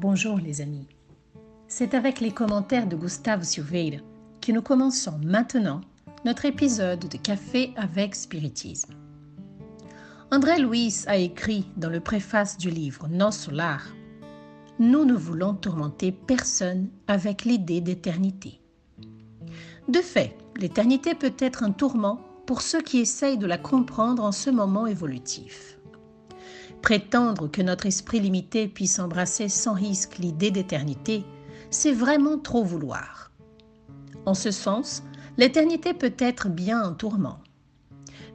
Bonjour les amis. C'est avec les commentaires de Gustave Silveira que nous commençons maintenant notre épisode de Café avec Spiritisme. André Louis a écrit dans le préface du livre Non Solar Nous ne voulons tourmenter personne avec l'idée d'éternité. De fait, l'éternité peut être un tourment pour ceux qui essayent de la comprendre en ce moment évolutif. Prétendre que notre esprit limité puisse embrasser sans risque l'idée d'éternité, c'est vraiment trop vouloir. En ce sens, l'éternité peut être bien un tourment.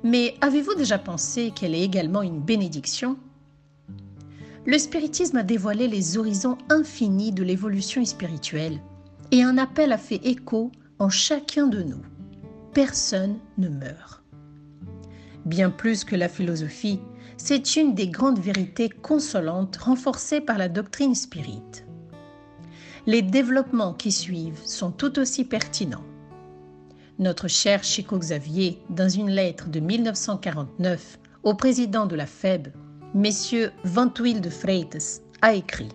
Mais avez-vous déjà pensé qu'elle est également une bénédiction? Le spiritisme a dévoilé les horizons infinis de l'évolution spirituelle et un appel a fait écho en chacun de nous. Personne ne meurt. Bien plus que la philosophie, c'est une des grandes vérités consolantes renforcées par la doctrine spirite. Les développements qui suivent sont tout aussi pertinents. Notre cher Chico Xavier, dans une lettre de 1949 au président de la FEB, messieurs Ventuil de Freitas, a écrit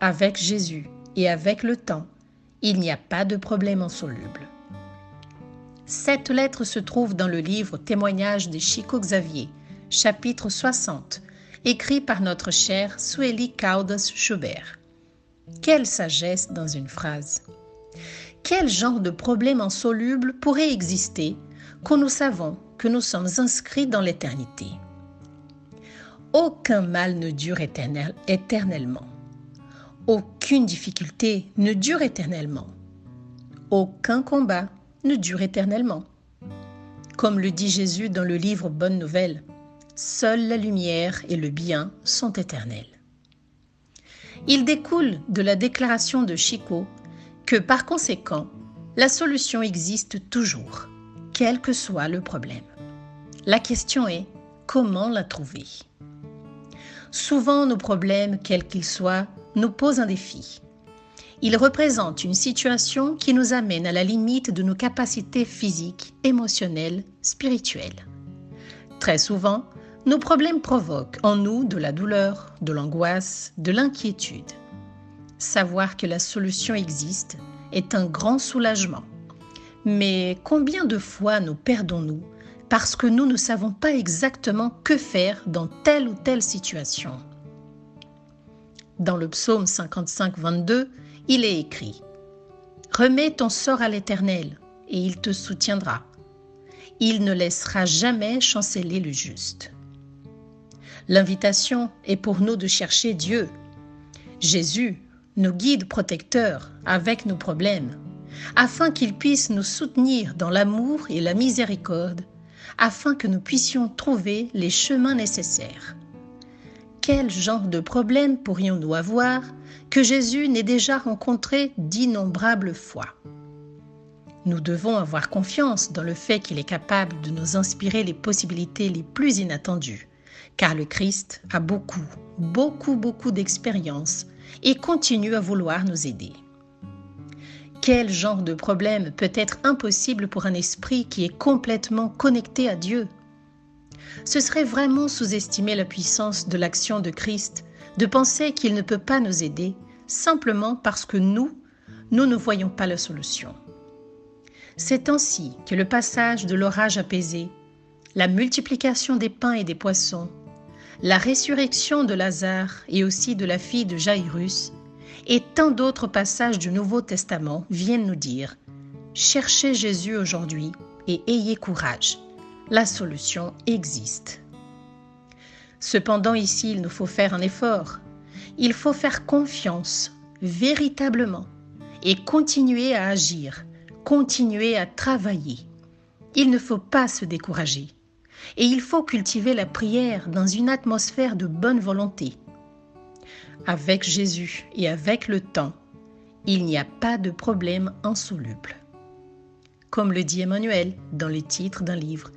Avec Jésus et avec le temps, il n'y a pas de problème insoluble. Cette lettre se trouve dans le livre Témoignages de Chico Xavier, chapitre 60, écrit par notre cher Sueli Caudas Schubert. Quelle sagesse dans une phrase. Quel genre de problème insoluble pourrait exister quand nous savons que nous sommes inscrits dans l'éternité? Aucun mal ne dure éternel, éternellement. Aucune difficulté ne dure éternellement. Aucun combat ne dure éternellement. Comme le dit Jésus dans le livre Bonne Nouvelle, Seule la lumière et le bien sont éternels. Il découle de la déclaration de Chico que par conséquent, la solution existe toujours, quel que soit le problème. La question est comment la trouver? Souvent, nos problèmes, quels qu'ils soient, nous posent un défi. Ils représentent une situation qui nous amène à la limite de nos capacités physiques, émotionnelles, spirituelles. Très souvent, nos problèmes provoquent en nous de la douleur, de l'angoisse, de l'inquiétude. Savoir que la solution existe est un grand soulagement. Mais combien de fois nous perdons-nous parce que nous ne savons pas exactement que faire dans telle ou telle situation? Dans le psaume 55, 22, il est écrit Remets ton sort à l'Éternel, et il te soutiendra. Il ne laissera jamais chanceler le juste. L'invitation est pour nous de chercher Dieu. Jésus, nos guide protecteur avec nos problèmes, afin qu'il puisse nous soutenir dans l'amour et la miséricorde, afin que nous puissions trouver les chemins nécessaires. Quel genre de problème pourrions-nous avoir que Jésus n'ait déjà rencontré d'innombrables fois? Nous devons avoir confiance dans le fait qu'il est capable de nous inspirer les possibilités les plus inattendues car le Christ a beaucoup, beaucoup, beaucoup d'expérience et continue à vouloir nous aider. Quel genre de problème peut être impossible pour un esprit qui est complètement connecté à Dieu? Ce serait vraiment sous-estimer la puissance de l'action de Christ de penser qu'il ne peut pas nous aider simplement parce que nous, nous ne voyons pas la solution. C'est ainsi que le passage de l'orage apaisé, la multiplication des pains et des poissons, la résurrection de Lazare et aussi de la fille de Jairus, et tant d'autres passages du Nouveau Testament viennent nous dire Cherchez Jésus aujourd'hui et ayez courage. La solution existe. Cependant, ici, il nous faut faire un effort. Il faut faire confiance, véritablement, et continuer à agir, continuer à travailler. Il ne faut pas se décourager. Et il faut cultiver la prière dans une atmosphère de bonne volonté. Avec Jésus et avec le temps, il n'y a pas de problème insoluble. Comme le dit Emmanuel dans le titre d'un livre,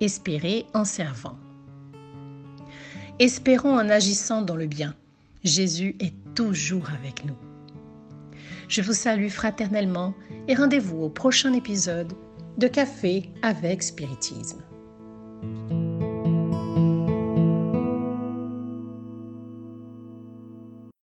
Espérer en servant. Espérons en agissant dans le bien. Jésus est toujours avec nous. Je vous salue fraternellement et rendez-vous au prochain épisode de Café avec Spiritisme.